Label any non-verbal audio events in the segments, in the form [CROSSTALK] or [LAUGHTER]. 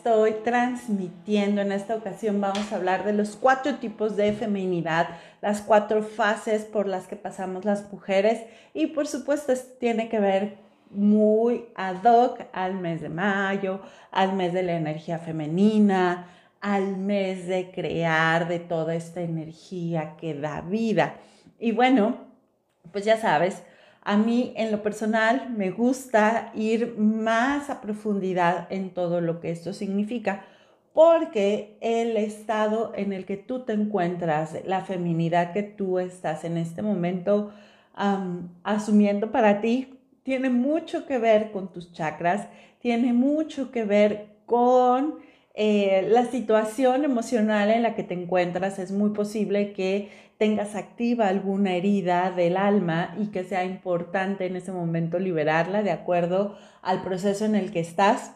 estoy transmitiendo. En esta ocasión vamos a hablar de los cuatro tipos de feminidad, las cuatro fases por las que pasamos las mujeres y por supuesto esto tiene que ver muy ad hoc al mes de mayo, al mes de la energía femenina, al mes de crear de toda esta energía que da vida. Y bueno, pues ya sabes, a mí en lo personal me gusta ir más a profundidad en todo lo que esto significa, porque el estado en el que tú te encuentras, la feminidad que tú estás en este momento asumiendo para ti, tiene mucho que ver con tus chakras, tiene mucho que ver con eh, la situación emocional en la que te encuentras. Es muy posible que tengas activa alguna herida del alma y que sea importante en ese momento liberarla de acuerdo al proceso en el que estás.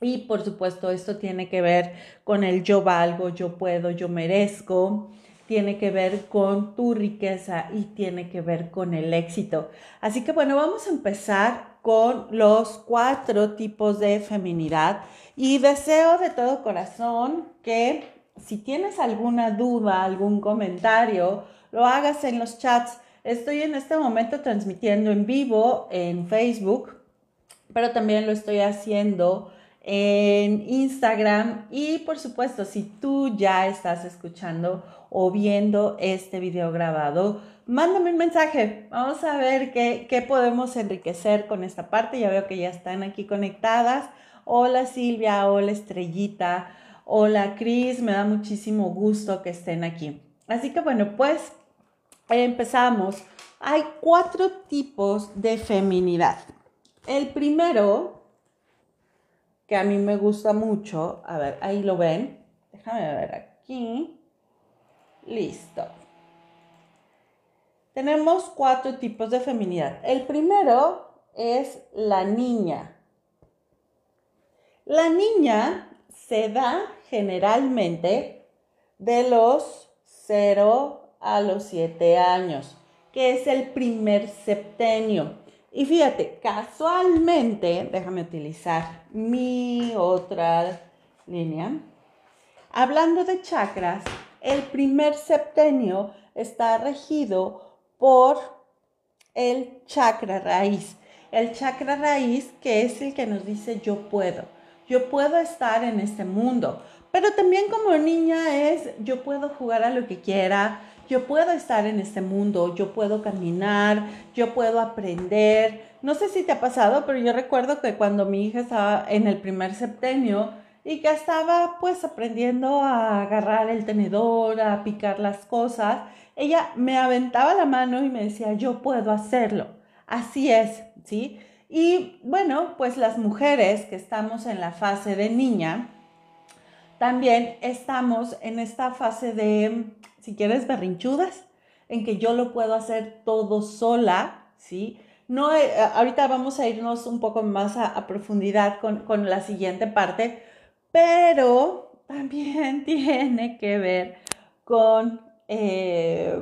Y por supuesto esto tiene que ver con el yo valgo, yo puedo, yo merezco, tiene que ver con tu riqueza y tiene que ver con el éxito. Así que bueno, vamos a empezar con los cuatro tipos de feminidad y deseo de todo corazón que si tienes alguna duda, algún comentario, lo hagas en los chats. Estoy en este momento transmitiendo en vivo en Facebook, pero también lo estoy haciendo en Instagram y por supuesto si tú ya estás escuchando o viendo este video grabado, mándame un mensaje. Vamos a ver qué, qué podemos enriquecer con esta parte. Ya veo que ya están aquí conectadas. Hola Silvia, hola Estrellita. Hola Cris, me da muchísimo gusto que estén aquí. Así que bueno, pues empezamos. Hay cuatro tipos de feminidad. El primero, que a mí me gusta mucho, a ver, ahí lo ven. Déjame ver aquí. Listo. Tenemos cuatro tipos de feminidad. El primero es la niña. La niña se da generalmente de los 0 a los 7 años, que es el primer septenio. Y fíjate, casualmente, déjame utilizar mi otra línea. Hablando de chakras, el primer septenio está regido por el chakra raíz. El chakra raíz que es el que nos dice yo puedo yo puedo estar en este mundo. Pero también como niña es, yo puedo jugar a lo que quiera, yo puedo estar en este mundo, yo puedo caminar, yo puedo aprender. No sé si te ha pasado, pero yo recuerdo que cuando mi hija estaba en el primer septenio y que estaba pues aprendiendo a agarrar el tenedor, a picar las cosas, ella me aventaba la mano y me decía, yo puedo hacerlo. Así es, ¿sí? Y bueno, pues las mujeres que estamos en la fase de niña, también estamos en esta fase de, si quieres, berrinchudas, en que yo lo puedo hacer todo sola, ¿sí? No, eh, ahorita vamos a irnos un poco más a, profundidad con, la siguiente parte, pero también [LAUGHS] tiene que ver con, eh,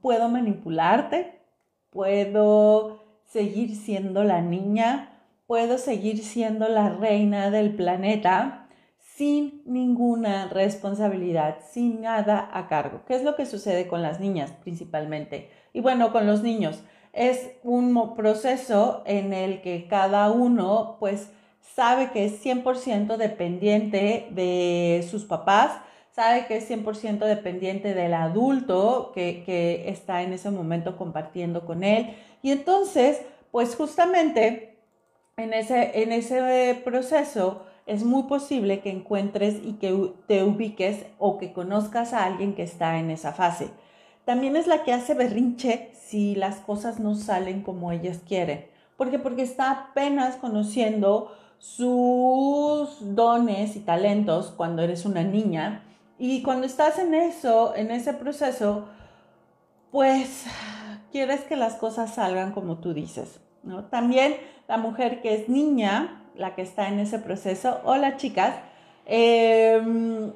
puedo manipularte, puedo seguir siendo la niña, puedo seguir siendo la reina del planeta sin ninguna responsabilidad, sin nada a cargo. ¿Qué es lo que sucede con las niñas principalmente? Y bueno, con los niños. Es un proceso en el que cada uno pues sabe que es 100% dependiente de sus papás, sabe que es 100% dependiente del adulto que, que está en ese momento compartiendo con él y entonces, pues justamente en ese, en ese proceso es muy posible que encuentres y que te ubiques o que conozcas a alguien que está en esa fase. También es la que hace berrinche si las cosas no salen como ellas quieren. ¿Por qué? Porque está apenas conociendo sus dones y talentos cuando eres una niña. Y cuando estás en eso, en ese proceso, pues quieres que las cosas salgan como tú dices. ¿no? También la mujer que es niña, la que está en ese proceso, hola chicas, em,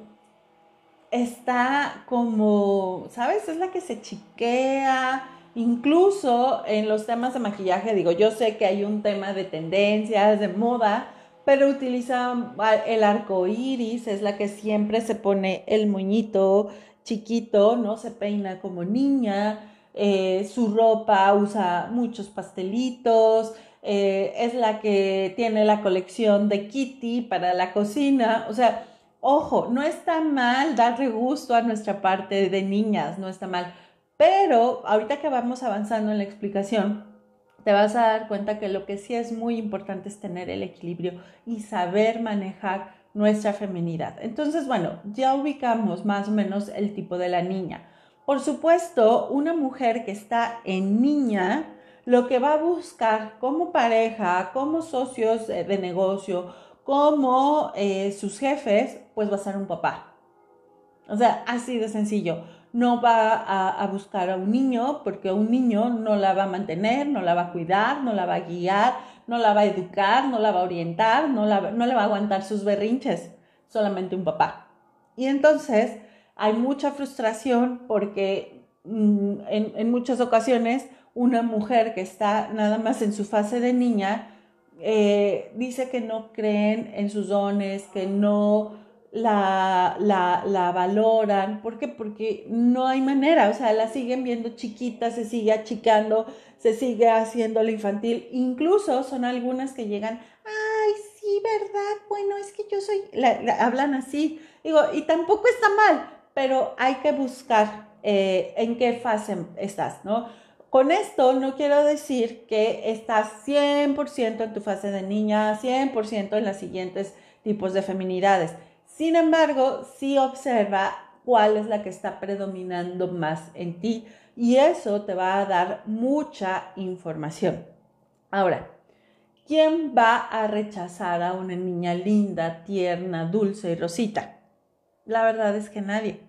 está como, ¿sabes? Es la que se chiquea, incluso en los temas de maquillaje, digo, yo sé que hay un tema de tendencias, de moda, pero utiliza el arco iris, es la que siempre se pone el moñito chiquito, ¿no? Se peina como niña, eh, su ropa usa muchos pastelitos, eh, es la que tiene la colección de Kitty para la cocina, o sea, ojo, no está mal darle gusto a nuestra parte de niñas, no está mal, pero ahorita que vamos avanzando en la explicación, te vas a dar cuenta que lo que sí es muy importante es tener el equilibrio y saber manejar nuestra feminidad. Entonces, bueno, ya ubicamos más o menos el tipo de la niña. Por supuesto, una mujer que está en niña, lo que va a buscar como pareja, como socios de negocio, como eh, sus jefes, pues va a ser un papá. O sea, así de sencillo no va a, buscar a un niño porque un niño no la va a mantener, no la va a cuidar, no la va a guiar, no la va a educar, no la va a orientar, no, no le va a aguantar sus berrinches, solamente un papá. Y entonces hay mucha frustración porque mm, en, muchas ocasiones una mujer que está nada más en su fase de niña eh, dice que no creen en sus dones, que no la, la, la, valoran. ¿Por qué? Porque no hay manera, o sea, la siguen viendo chiquita, se sigue achicando, se sigue haciendo lo infantil. Incluso son algunas que llegan, ay, sí, ¿verdad? Bueno, es que yo soy, hablan así. Digo, y tampoco está mal, pero hay que buscar eh, en qué fase estás, ¿no? Con esto no quiero decir que estás 100% en tu fase de niña, 100% en los siguientes tipos de feminidades sin embargo, sí observa cuál es la que está predominando más en ti y eso te va a dar mucha información. Ahora, ¿quién va a rechazar a una niña linda, tierna, dulce y rosita? La verdad es que nadie.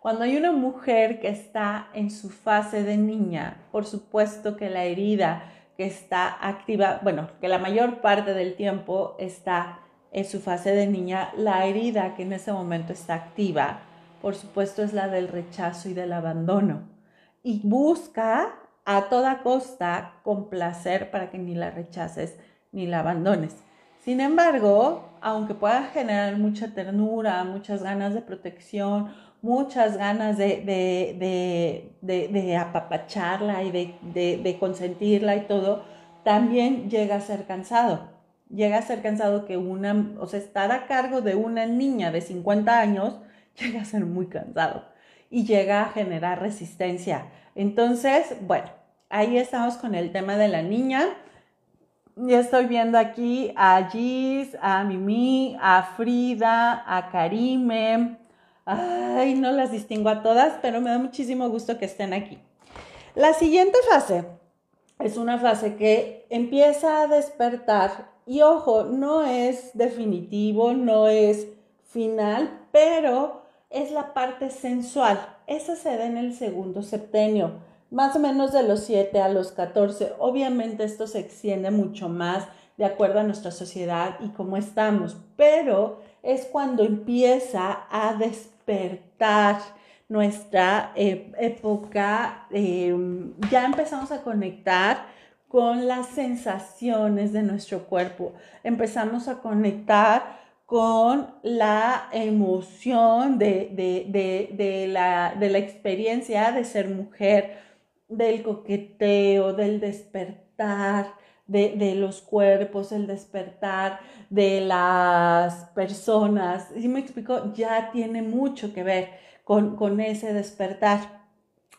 Cuando hay una mujer que está en su fase de niña, por supuesto que la herida que está activa, bueno, que la mayor parte del tiempo está en su fase de niña, la herida que en ese momento está activa, por supuesto, es la del rechazo y del abandono. Y busca a toda costa complacer para que ni la rechaces ni la abandones. Sin embargo, aunque pueda generar mucha ternura, muchas ganas de protección, muchas ganas de, de apapacharla y de consentirla y todo, también llega a ser cansado llega a ser cansado que una, o sea, estar a cargo de una niña de 50 años [LAUGHS] llega a ser muy cansado y llega a generar resistencia. Entonces, bueno, ahí estamos con el tema de la niña. Ya estoy viendo aquí a Gis, a Mimi, a Frida, a Karime. Ay, no las distingo a todas, pero me da muchísimo gusto que estén aquí. La siguiente fase es una fase que empieza a despertar y ojo, no es definitivo, no es final, pero es la parte sensual. Esa se da en el segundo septenio, más o menos de los 7 a los 14. Obviamente esto se extiende mucho más de acuerdo a nuestra sociedad y cómo estamos, pero es cuando empieza a despertar nuestra eh, época, em, ya empezamos a conectar con las sensaciones de nuestro cuerpo. Empezamos a conectar con la emoción de, la, de la experiencia de ser mujer, del coqueteo, del despertar, de, los cuerpos, el despertar de las personas. Si me explico, ya tiene mucho que ver con, con ese despertar.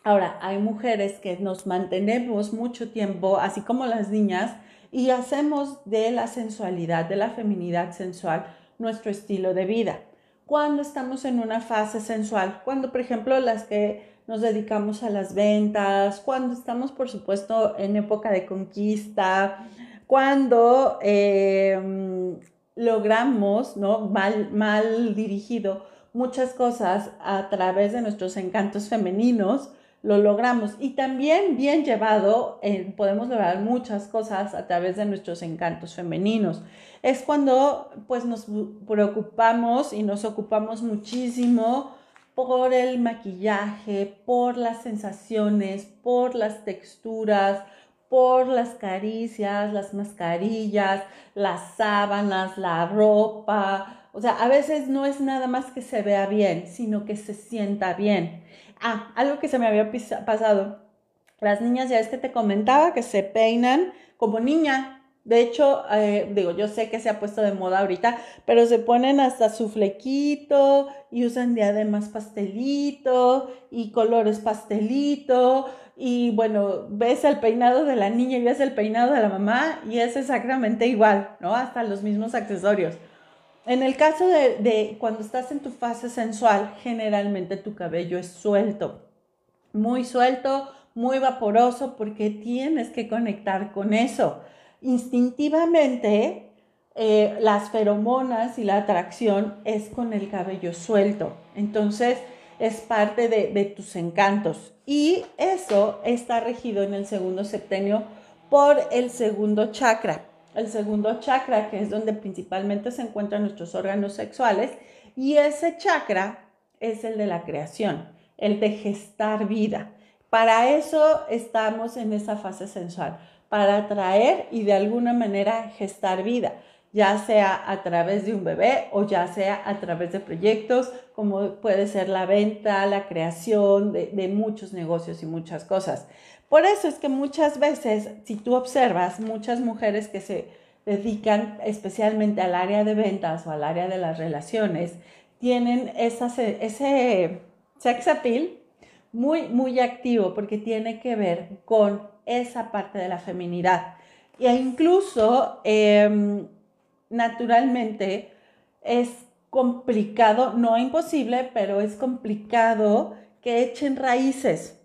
Ahora, hay mujeres que nos mantenemos mucho tiempo, así como las niñas, y hacemos de la sensualidad, de la feminidad sensual, nuestro estilo de vida. Cuando estamos en una fase sensual, cuando por ejemplo las que nos dedicamos a las ventas, cuando estamos por supuesto en época de conquista, cuando em, logramos, ¿no? Mal, mal dirigido muchas cosas a través de nuestros encantos femeninos, lo logramos. Y también bien llevado, podemos lograr muchas cosas a través de nuestros encantos femeninos. Es cuando pues nos preocupamos y nos ocupamos muchísimo por el maquillaje, por las sensaciones, por las texturas, por las caricias, las mascarillas, las sábanas, la ropa. O sea, a veces no es nada más que se vea bien, sino que se sienta bien. Ah, algo que se me había pasado. Las niñas, ya es que te comentaba que se peinan como niña, de hecho, eh, digo, yo sé que se ha puesto de moda ahorita, pero se ponen hasta su flequito y usan diademas pastelito y colores pastelito. Y bueno, ves el peinado de la niña y ves el peinado de la mamá y es exactamente igual, ¿no? Hasta los mismos accesorios. En el caso de, de cuando estás en tu fase sensual, generalmente tu cabello es suelto, muy suelto, muy vaporoso, porque tienes que conectar con eso instintivamente eh, las feromonas y la atracción es con el cabello suelto. Entonces es parte de, tus encantos. Y eso está regido en el segundo septenio por el segundo chakra. El segundo chakra, que es donde principalmente se encuentran nuestros órganos sexuales, y ese chakra es el de la creación, el de gestar vida. Para eso estamos en esa fase sensual para atraer y de alguna manera gestar vida, ya sea a través de un bebé o ya sea a través de proyectos como puede ser la venta, la creación de, muchos negocios y muchas cosas. Por eso es que muchas veces, si tú observas, muchas mujeres que se dedican especialmente al área de ventas o al área de las relaciones, tienen ese sex appeal muy, muy activo porque tiene que ver con esa parte de la feminidad. E incluso, em, naturalmente, es complicado, no imposible, pero es complicado que echen raíces.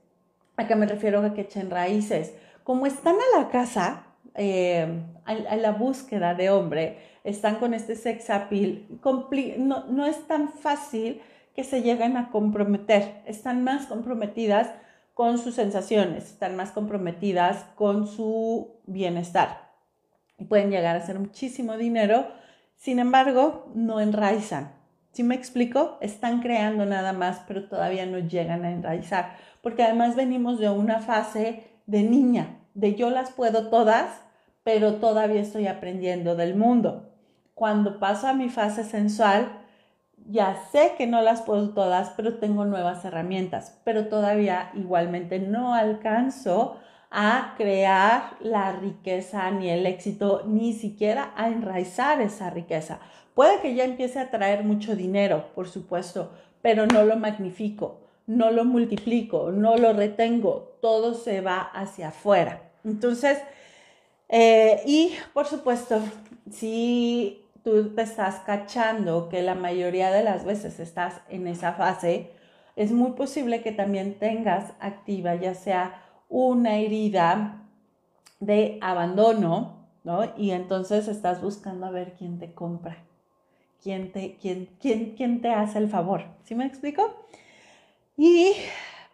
¿A qué me refiero a que echen raíces? Como están a la casa, em, a, la búsqueda de hombre, están con este sex appeal, no, no es tan fácil que se lleguen a comprometer, están más comprometidas con sus sensaciones, están más comprometidas con su bienestar y pueden llegar a hacer muchísimo dinero, sin embargo, no enraizan. Si me explico? Están creando nada más, pero todavía no llegan a enraizar, porque además venimos de una fase de niña, de yo las puedo todas, pero todavía estoy aprendiendo del mundo. Cuando paso a mi fase sensual, ya sé que no las puedo todas, pero tengo nuevas herramientas, pero todavía igualmente no alcanzo a crear la riqueza ni el éxito, ni siquiera a enraizar esa riqueza. Puede que ya empiece a traer mucho dinero, por supuesto, pero no lo magnifico, no lo multiplico, no lo retengo, todo se va hacia afuera. Entonces, eh, y por supuesto, si tú te estás cachando que la mayoría de las veces estás en esa fase, es muy posible que también tengas activa ya sea una herida de abandono, ¿no? Y entonces estás buscando a ver quién te compra, quién te, quién, quién, quién te hace el favor. ¿Sí me explico? Y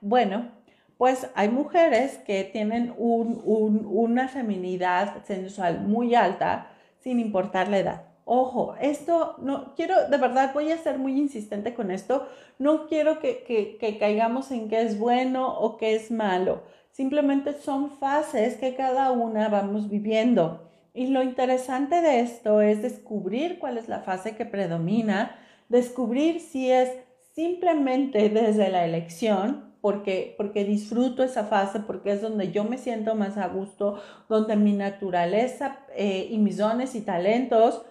bueno, pues hay mujeres que tienen una feminidad sensual muy alta sin importar la edad. Ojo, esto no quiero, de verdad voy a ser muy insistente con esto. No quiero que, caigamos en que es bueno o que es malo. Simplemente son fases que cada una vamos viviendo. Y lo interesante de esto es descubrir cuál es la fase que predomina, descubrir si es simplemente desde la elección, porque, porque disfruto esa fase, porque es donde yo me siento más a gusto, donde mi naturaleza eh, y mis dones y talentos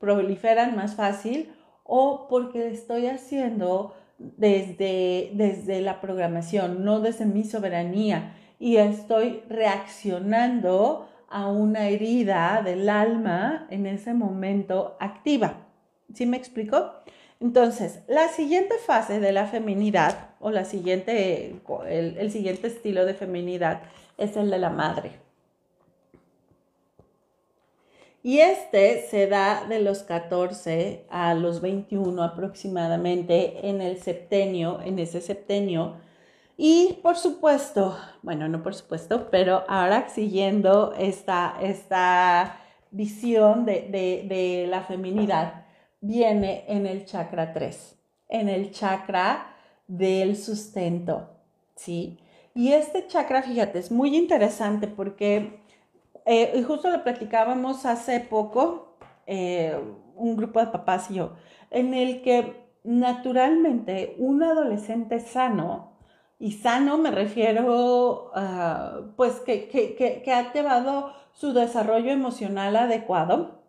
proliferan más fácil o porque estoy haciendo desde, desde la programación, no desde mi soberanía y estoy reaccionando a una herida del alma en ese momento activa. ¿Sí me explico? Entonces, la siguiente fase de la feminidad o la siguiente, el siguiente estilo de feminidad es el de la madre. Y este se da de los 14 a los 21 aproximadamente en el septenio, en ese septenio. Y por supuesto, bueno, no por supuesto, pero ahora siguiendo esta, esta visión de, de la feminidad, viene en el chakra 3, en el chakra del sustento, ¿sí? Y este chakra, fíjate, es muy interesante porque, eh, y justo lo platicábamos hace poco, eh, un grupo de papás y yo, en el que naturalmente un adolescente sano, y sano me refiero, a pues que, que ha llevado su desarrollo emocional adecuado,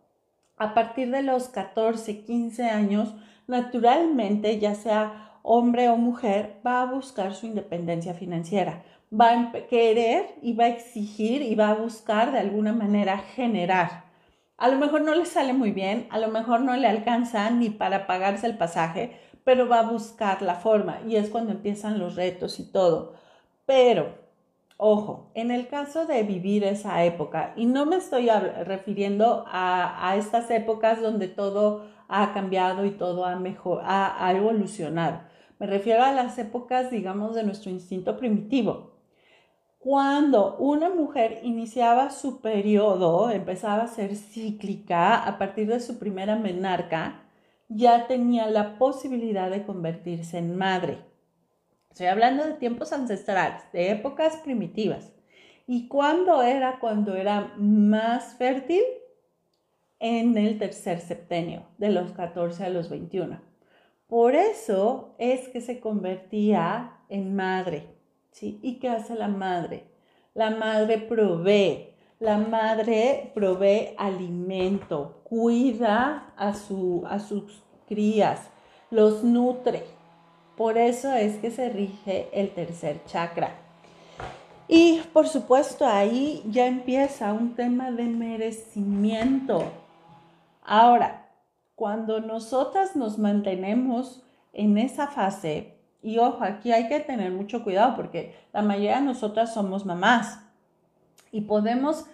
a partir de los 14, 15 años, naturalmente, ya sea hombre o mujer, va a buscar su independencia financiera, va a querer y va a exigir y va a buscar de alguna manera generar. A lo mejor no le sale muy bien, a lo mejor no le alcanza ni para pagarse el pasaje, pero va a buscar la forma y es cuando empiezan los retos y todo. Pero, ojo, en el caso de vivir esa época, y no me estoy refiriendo a, estas épocas donde todo ha cambiado y todo ha, mejor, ha evolucionado, me refiero a las épocas, digamos, de nuestro instinto primitivo. Cuando una mujer iniciaba su periodo, empezaba a ser cíclica a partir de su primera menarca, ya tenía la posibilidad de convertirse en madre. Estoy hablando de tiempos ancestrales, de épocas primitivas. ¿Y cuándo era? Cuando era más fértil en el tercer septenio, de los 14 a los 21. Por eso es que se convertía en madre. ¿Sí? ¿Y qué hace la madre? La madre provee. La madre provee alimento, cuida a, su, a sus crías, los nutre. Por eso es que se rige el tercer chakra. Y por supuesto ahí ya empieza un tema de merecimiento. Ahora, cuando nosotras nos mantenemos en esa fase, y ojo, aquí hay que tener mucho cuidado porque la mayoría de nosotras somos mamás y podemos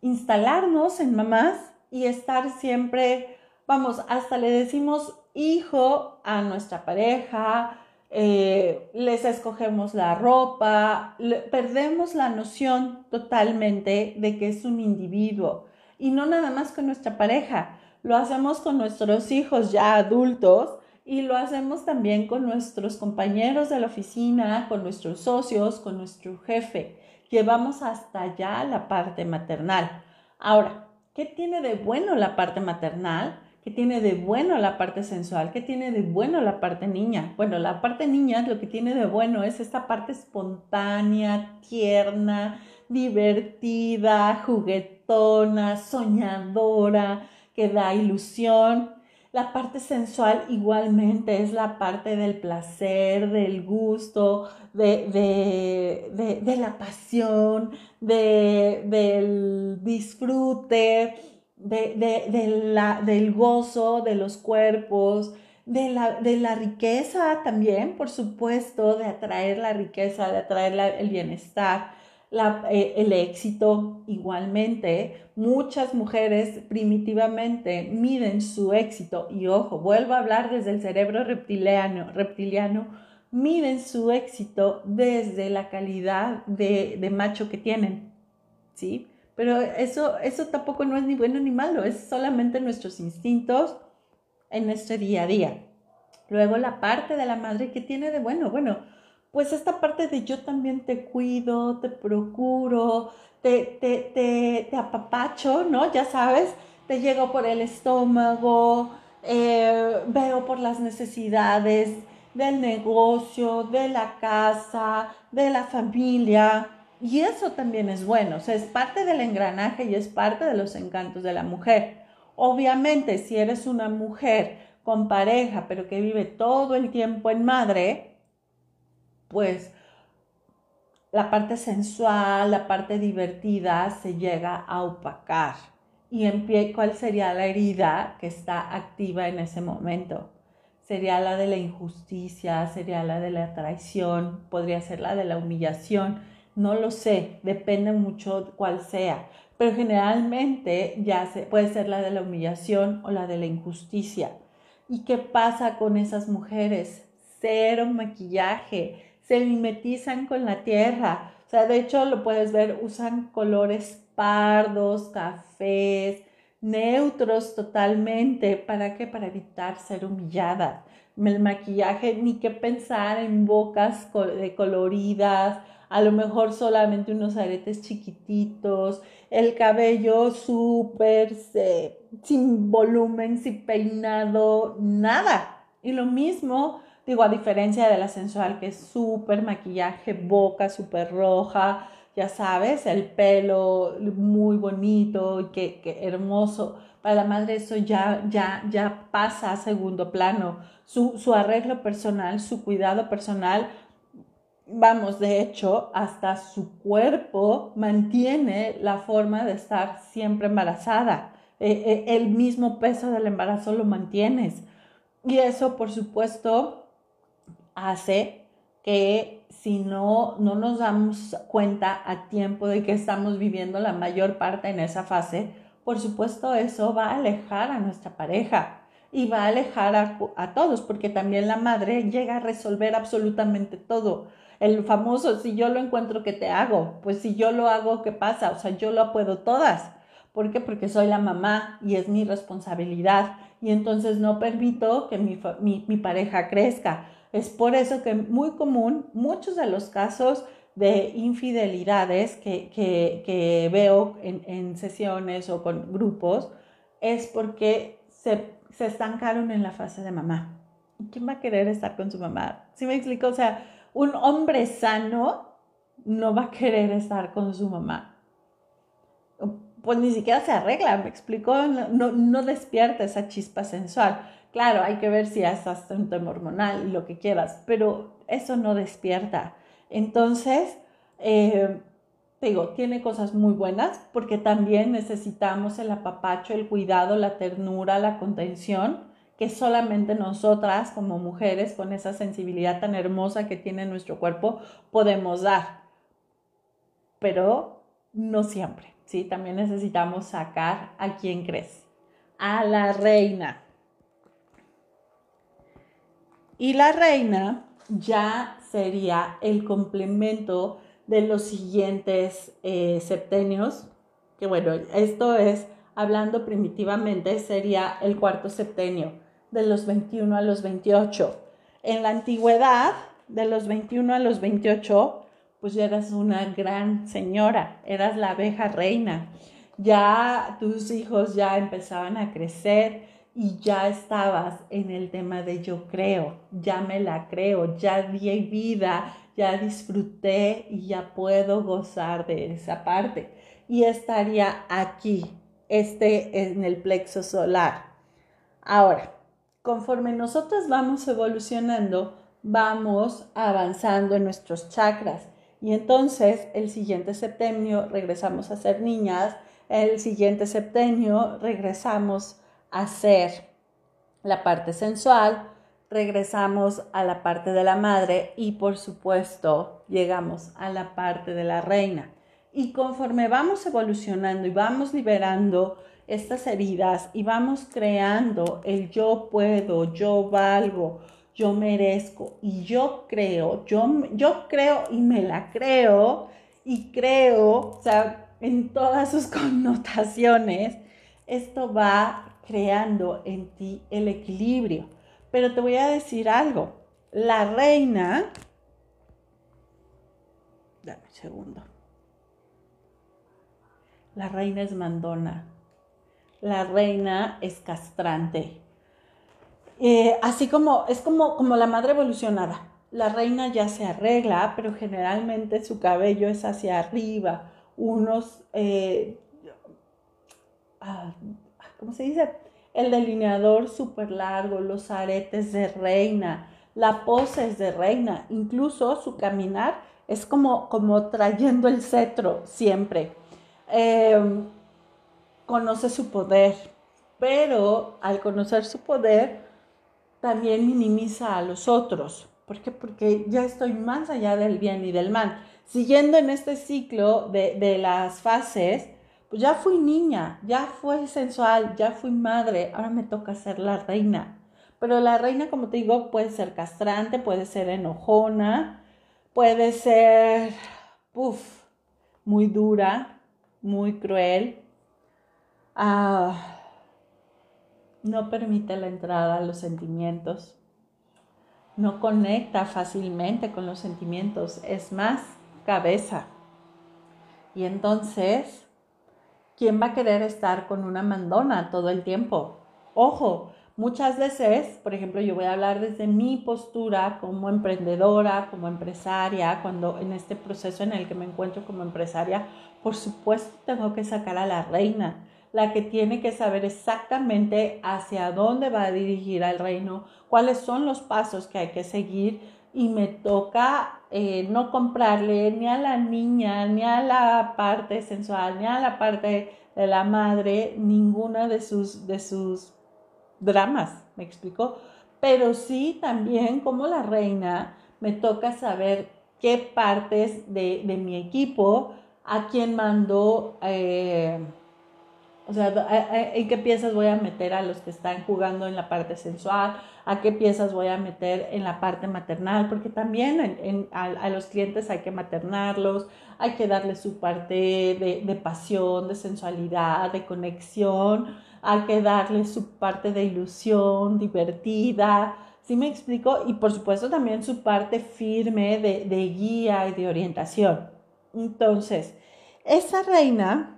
instalarnos en mamás y estar siempre, vamos, hasta le decimos hijo a nuestra pareja, eh, les escogemos la ropa, perdemos la noción totalmente de que es un individuo y no nada más con nuestra pareja, lo hacemos con nuestros hijos ya adultos y lo hacemos también con nuestros compañeros de la oficina, con nuestros socios, con nuestro jefe. Llevamos hasta allá la parte maternal. Ahora, ¿qué tiene de bueno la parte maternal? ¿Qué tiene de bueno la parte sensual? ¿Qué tiene de bueno la parte niña? Bueno, la parte niña lo que tiene de bueno es esta parte espontánea, tierna, divertida, juguetona, soñadora, que da ilusión. La parte sensual igualmente es la parte del placer, del gusto, de, la pasión, del disfrute, del gozo de los cuerpos, de la, riqueza también, por supuesto, de atraer la riqueza, de atraer el bienestar eh, el éxito igualmente. Muchas mujeres primitivamente miden su éxito y ojo, vuelvo a hablar desde el cerebro reptiliano, reptiliano miden su éxito desde la calidad de, de macho que tienen, ¿sí? Pero eso, eso tampoco no es ni bueno ni malo, es solamente nuestros instintos en nuestro día a día. Luego la parte de la madre que tiene de bueno, bueno, pues esta parte de yo también te cuido, te procuro, te, te, te, apapacho, ¿no? Ya sabes, te llego por el estómago, eh, veo por las necesidades del negocio, de la casa, de la familia. Y eso también es bueno, o sea, es parte del engranaje y es parte de los encantos de la mujer. Obviamente, si eres una mujer con pareja, pero que vive todo el tiempo en madre, pues la parte sensual, la parte divertida se llega a opacar. ¿Y en pie cuál sería la herida que está activa en ese momento? Sería la de la injusticia, sería la de la traición, podría ser la de la humillación, no lo sé, depende mucho cuál sea, pero generalmente ya se, puede ser la de la humillación o la de la injusticia. ¿Y qué pasa con esas mujeres? Cero maquillaje, se mimetizan con la tierra. O sea, de hecho lo puedes ver, usan colores pardos, cafés, neutros totalmente. ¿Para qué? Para evitar ser humillada. El maquillaje, ni que pensar en bocas coloridas, a lo mejor solamente unos aretes chiquititos, el cabello súper sin volumen, sin peinado, nada. Y lo mismo, digo, a diferencia de la sensual, que es súper maquillaje, boca súper roja, ya sabes, el pelo muy bonito y que, hermoso. Para la madre eso ya, ya, ya pasa a segundo plano. Su, su arreglo personal, su cuidado personal, vamos, de hecho, hasta su cuerpo mantiene la forma de estar siempre embarazada. Eh, eh, el mismo peso del embarazo lo mantienes. Y eso, por supuesto, hace que si no, no nos damos cuenta a tiempo de que estamos viviendo la mayor parte en esa fase, por supuesto eso va a alejar a nuestra pareja y va a alejar a, a todos, porque también la madre llega a resolver absolutamente todo. El famoso, si yo lo encuentro, ¿qué te hago? Pues si yo lo hago, ¿qué pasa? O sea, yo lo puedo todas. ¿Por qué? Porque soy la mamá y es mi responsabilidad. Y entonces no permito que mi, mi, pareja crezca. Es por eso que muy común, muchos de los casos de infidelidades que, que, que veo en, en, sesiones o con grupos es porque se, se estancaron en la fase de mamá. ¿Quién va a querer estar con su mamá? ¿Sí me explico? O sea, un hombre sano no va a querer estar con su mamá pues ni siquiera se arregla, me explicó, no, no despierta esa chispa sensual. Claro, hay que ver si hasta un tema hormonal y lo que quieras, pero eso no despierta. Entonces, eh, digo, tiene cosas muy buenas porque también necesitamos el apapacho, el cuidado, la ternura, la contención que solamente nosotras como mujeres con esa sensibilidad tan hermosa que tiene nuestro cuerpo podemos dar. Pero no siempre. ¿Sí? También necesitamos sacar a quien crees, a la reina. Y la reina ya sería el complemento de los siguientes eh, septenios, que bueno, esto es, hablando primitivamente, sería el cuarto septenio, de los 21 a los 28. En la antigüedad, de los 21 a los 28, pues ya eras una gran señora, eras la abeja reina. Ya tus hijos ya empezaban a crecer y ya estabas en el tema de yo creo, ya me la creo, ya di vida, ya disfruté y ya puedo gozar de esa parte. Y estaría aquí, este en el plexo solar. Ahora, conforme nosotros vamos evolucionando, vamos avanzando en nuestros chakras y entonces el siguiente septenio regresamos a ser niñas, el siguiente septenio regresamos a ser la parte sensual, regresamos a la parte de la madre y por supuesto llegamos a la parte de la reina. Y conforme vamos evolucionando y vamos liberando estas heridas y vamos creando el yo puedo, yo valgo, yo merezco y yo creo, yo, yo creo y me la creo y creo, o sea, en todas sus [LAUGHS] connotaciones, esto va creando en ti el equilibrio. Pero te voy a decir algo, la reina, dame un segundo, la reina es mandona, la reina es castrante eh, así como es como, como la madre evolucionada. La reina ya se arregla, pero generalmente su cabello es hacia arriba, unos, eh, ah, ¿cómo se dice? El delineador súper largo, los aretes de reina, la pose es de reina, incluso su caminar es como, como trayendo el cetro siempre. Em, conoce su poder, pero al conocer su poder, también minimiza a los otros. ¿Por qué? Porque ya estoy más allá del bien y del mal. Siguiendo en este ciclo de, las fases, pues ya fui niña, ya fui sensual, ya fui madre, ahora me toca ser la reina. Pero la reina, como te digo, puede ser castrante, puede ser enojona, puede ser, muy dura, muy cruel. Ah, no permite la entrada a los sentimientos. No conecta fácilmente con los sentimientos. Es más cabeza. Y entonces, ¿quién va a querer estar con una mandona todo el tiempo? Ojo, muchas veces, por ejemplo, yo voy a hablar desde mi postura como emprendedora, como empresaria, cuando en este proceso en el que me encuentro como empresaria, por supuesto tengo que sacar a la reina la que tiene que saber exactamente hacia dónde va a dirigir al reino, cuáles son los pasos que hay que seguir y me toca eh, no comprarle ni a la niña, ni a la parte sensual, ni a la parte de la madre, ninguna de sus, de sus dramas, ¿me explico? Pero sí también como la reina me toca saber qué partes de, mi equipo, a quién mando, eh, o sea, ¿en qué piezas voy a meter a los que están jugando en la parte sensual? ¿A qué piezas voy a meter en la parte maternal? Porque también a, los clientes hay que maternarlos, hay que darles su parte de, pasión, de sensualidad, de conexión, hay que darles su parte de ilusión, divertida. ¿Sí me explico? Y por supuesto también su parte firme de guía y de orientación. Entonces, esa reina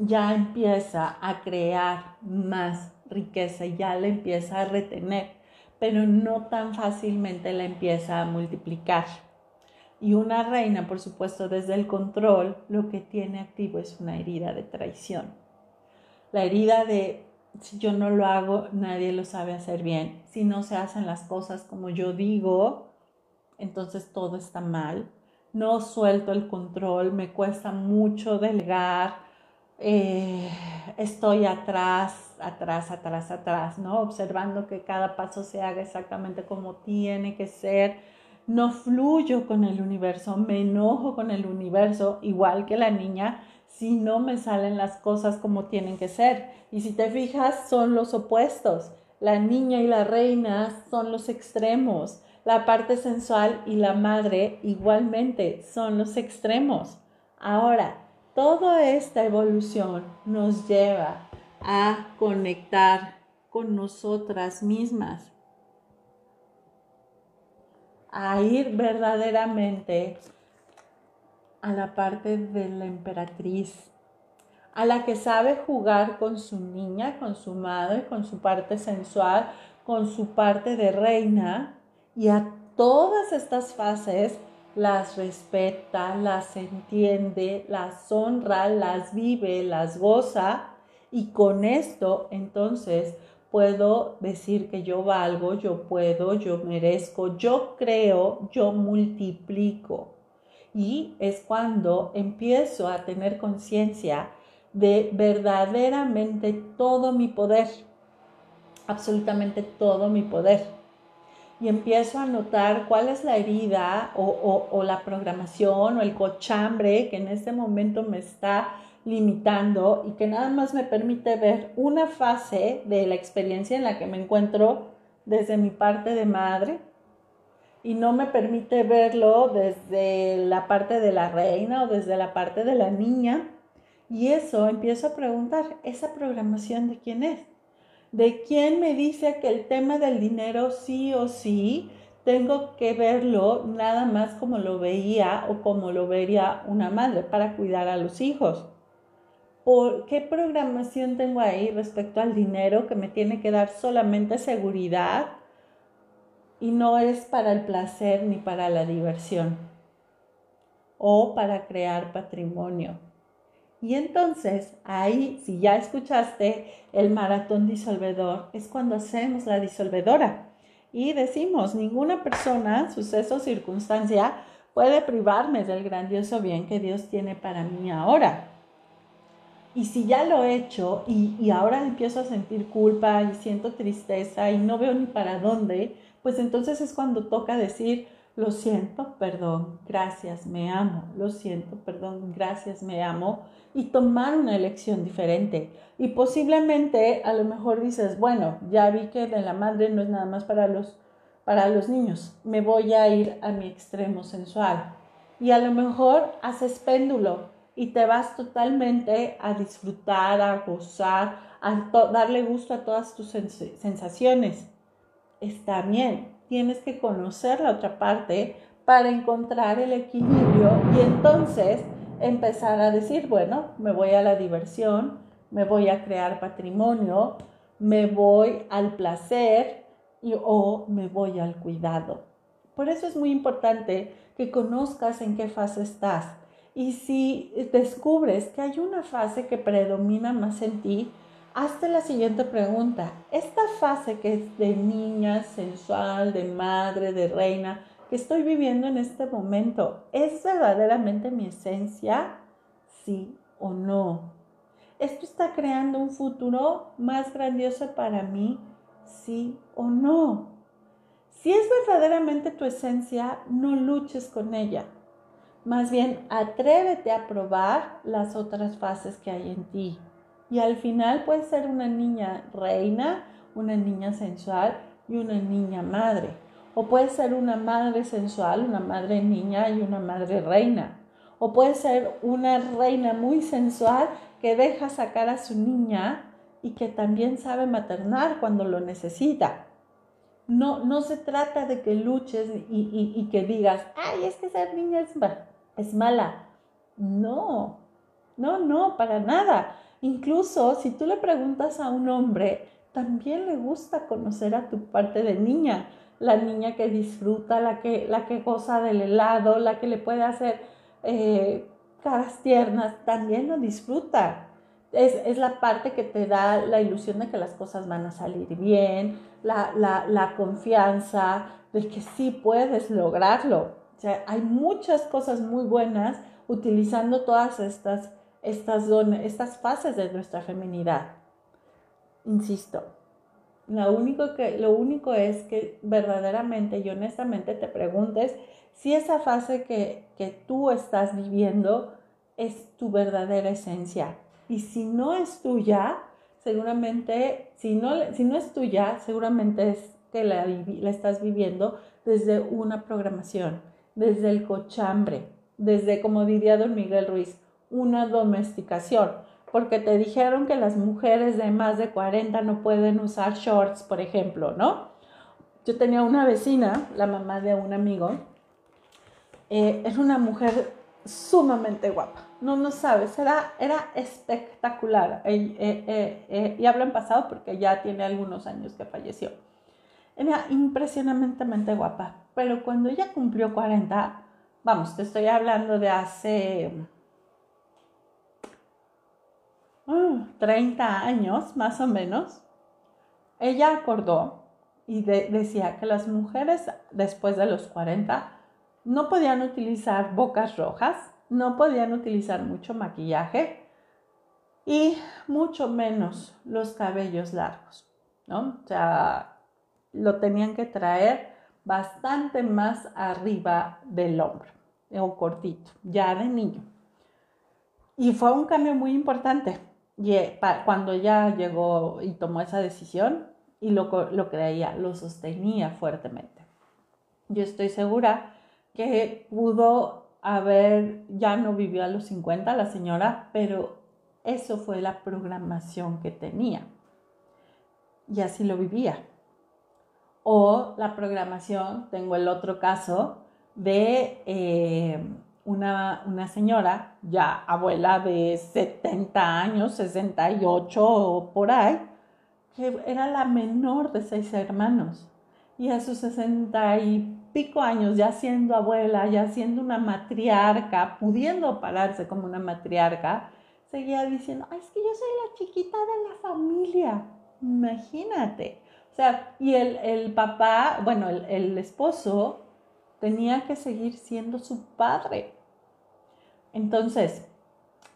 ya empieza a crear más riqueza, ya la empieza a retener, pero no tan fácilmente la empieza a multiplicar. Y una reina, por supuesto, desde el control, lo que tiene activo es una herida de traición. La herida de si yo no lo hago, nadie lo sabe hacer bien. Si no se hacen las cosas como yo digo, entonces todo está mal. No suelto el control, me cuesta mucho delgar, eh, estoy atrás, atrás, atrás, atrás, ¿no? Observando que cada paso se haga exactamente como tiene que ser. No fluyo con el universo, me enojo con el universo, igual que la niña, si no me salen las cosas como tienen que ser. Y si te fijas, son los opuestos. La niña y la reina son los extremos. La parte sensual y la madre igualmente son los extremos. Ahora, Toda esta evolución nos lleva a conectar con nosotras mismas, a ir verdaderamente a la parte de la emperatriz, a la que sabe jugar con su niña, con su madre, con su parte sensual, con su parte de reina y a todas estas fases las respeta, las entiende, las honra, las vive, las goza y con esto entonces puedo decir que yo valgo, yo puedo, yo merezco, yo creo, yo multiplico. Y es cuando empiezo a tener conciencia de verdaderamente todo mi poder, absolutamente todo mi poder y empiezo a notar cuál es la herida o, la programación o el cochambre que en este momento me está limitando y que nada más me permite ver una fase de la experiencia en la que me encuentro desde mi parte de madre y no me permite verlo desde la parte de la reina o desde la parte de la niña. Y eso empiezo a preguntar, ¿esa programación de quién es? De quién me dice que el tema del dinero sí o sí tengo que verlo nada más como lo veía o como lo vería una madre para cuidar a los hijos. ¿Por qué programación tengo ahí respecto al dinero que me tiene que dar solamente seguridad y no es para el placer ni para la diversión o para crear patrimonio? Y entonces ahí, si ya escuchaste el maratón disolvedor, es cuando hacemos la disolvedora. Y decimos, ninguna persona, suceso circunstancia puede privarme del grandioso bien que Dios tiene para mí ahora. Y si ya lo he hecho y, y ahora empiezo a sentir culpa y siento tristeza y no veo ni para dónde, pues entonces es cuando toca decir, lo siento, perdón, gracias, me amo, lo siento, perdón, gracias, me amo, y tomar una elección diferente. Y posiblemente a lo mejor dices, bueno, ya vi que de la madre no es nada más para los, para los niños, me voy a ir a mi extremo sensual. Y a lo mejor haces péndulo y te vas totalmente a disfrutar, a gozar, a darle gusto a todas tus sensaciones. Está bien, tienes que conocer la otra parte para encontrar el equilibrio y entonces empezar a decir, bueno, me voy a la diversión, me voy a crear patrimonio, me voy al placer y, o me voy al cuidado. Por eso es muy importante que conozcas en qué fase estás. Y si descubres que hay una fase que predomina más en ti, hazte la siguiente pregunta. Esta fase que es de niña, sensual, de madre, de reina, que estoy viviendo en este momento, ¿es verdaderamente mi esencia? Sí o no. ¿Esto está creando un futuro más grandioso para mí? Sí o no. Si es verdaderamente tu esencia, no luches con ella. Más bien, atrévete a probar las otras fases que hay en ti. Y al final puedes ser una niña reina, una niña sensual y una niña madre. O puede ser una madre sensual, una madre niña y una madre reina. O puede ser una reina muy sensual que deja sacar a su niña y que también sabe maternar cuando lo necesita. No, no se trata de que luches y, que digas, ay, es que ser niña es, es mala. No, no, no, para nada. Incluso si tú le preguntas a un hombre, también le gusta conocer a tu parte de niña la niña que disfruta, la que, la que goza del helado, la que le puede hacer eh, caras tiernas, también lo disfruta. Es, la parte que te da la ilusión de que las cosas van a salir bien, la, confianza de que sí puedes lograrlo. O sea, hay muchas cosas muy buenas utilizando todas estas, estas, estas fases de nuestra feminidad. Insisto, lo único, que, lo único es que verdaderamente y honestamente te preguntes si esa fase que, tú estás viviendo es tu verdadera esencia. Y si no es tuya, seguramente, si no, si no es tuya, seguramente es que la, la estás viviendo desde una programación, desde el cochambre, desde, como diría don Miguel Ruiz, una domesticación porque te dijeron que las mujeres de más de 40 no pueden usar shorts, por ejemplo, ¿no? Yo tenía una vecina, la mamá de un amigo, eh, es una mujer sumamente guapa, no, no sabes, era, era espectacular. Eh, eh, y hablo en pasado porque ya tiene algunos años que falleció. Era impresionantemente guapa, pero cuando ella cumplió 40, vamos, te estoy hablando de hace 30 mm, años más o menos, ella acordó y decía que las mujeres después de los 40 no podían utilizar bocas rojas, no podían utilizar mucho maquillaje y mucho menos los cabellos largos, ¿no? O sea, lo tenían que traer bastante más arriba del hombro o cortito, ya de niño. Y fue un cambio muy importante cuando ella llegó y tomó esa decisión y lo, lo creía, lo sostenía fuertemente. Yo estoy segura que pudo haber, ya no vivió a los 50 la señora, pero eso fue la programación que tenía. Y así lo vivía. O la programación, tengo el otro caso de eh, una, señora, ya abuela de 70 años, 68 o por ahí, que era la menor de seis hermanos. Y a sus 60 y pico años, ya siendo abuela, ya siendo una matriarca, pudiendo pararse como una matriarca, seguía diciendo, es que yo soy la chiquita de la familia. Imagínate. O sea, y el, papá, bueno, el, el esposo tenía que seguir siendo su padre. Entonces,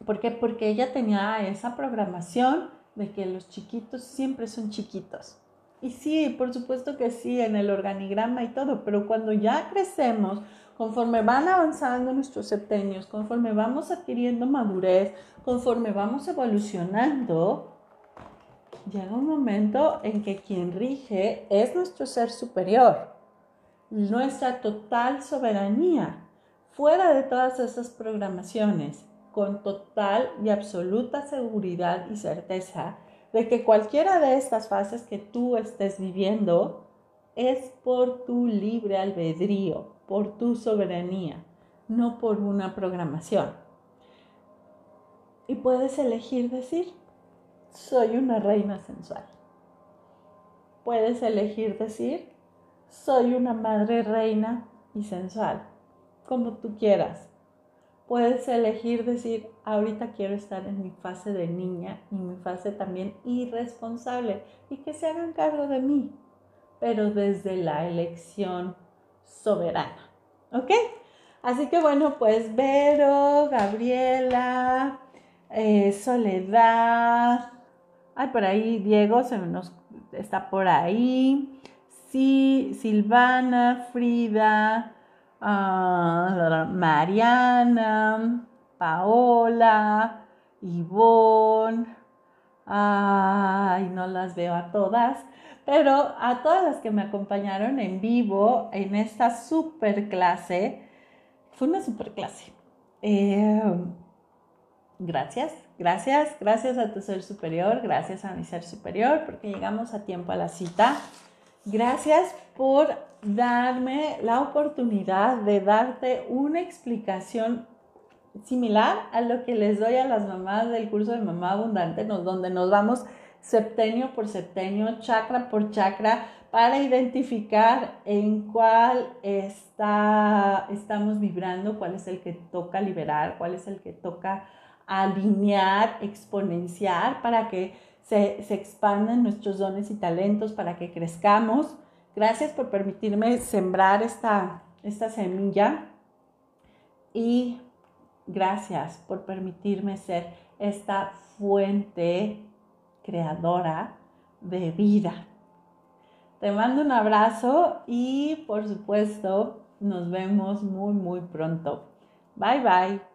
¿por qué? Porque ella tenía esa programación de que los chiquitos siempre son chiquitos. Y sí, por supuesto que sí, en el organigrama y todo, pero cuando ya crecemos, conforme van avanzando nuestros septenios, conforme vamos adquiriendo madurez, conforme vamos evolucionando, llega un momento en que quien rige es nuestro ser superior, nuestra total soberanía fuera de todas esas programaciones con total y absoluta seguridad y certeza de que cualquiera de estas fases que tú estés viviendo es por tu libre albedrío, por tu soberanía, no por una programación. Y puedes elegir decir, soy una reina sensual. Puedes elegir decir, soy una madre reina y sensual, como tú quieras. Puedes elegir decir, ahorita quiero estar en mi fase de niña y mi fase también irresponsable y que se hagan cargo de mí, pero desde la elección soberana. ¿Ok? Así que bueno, pues Vero, Gabriela, eh, Soledad, ay, por ahí Diego se nos está por ahí, sí, Silvana, Frida, uh, Mariana, Paola, Ivonne, ay, no las veo a todas, pero a todas las que me acompañaron en vivo en esta super clase, fue una super clase. Eh, gracias, gracias, gracias a tu ser superior, gracias a mi ser superior, porque llegamos a tiempo a la cita. Gracias por darme la oportunidad de darte una explicación similar a lo que les doy a las mamás del curso de Mamá Abundante, donde nos vamos septenio por septenio, chakra por chakra, para identificar en cuál está, estamos vibrando, cuál es el que toca liberar, cuál es el que toca alinear, exponenciar, para que se, se expandan nuestros dones y talentos, para que crezcamos. Gracias por permitirme sembrar esta, esta semilla y gracias por permitirme ser esta fuente creadora de vida. Te mando un abrazo y por supuesto nos vemos muy muy pronto. Bye bye.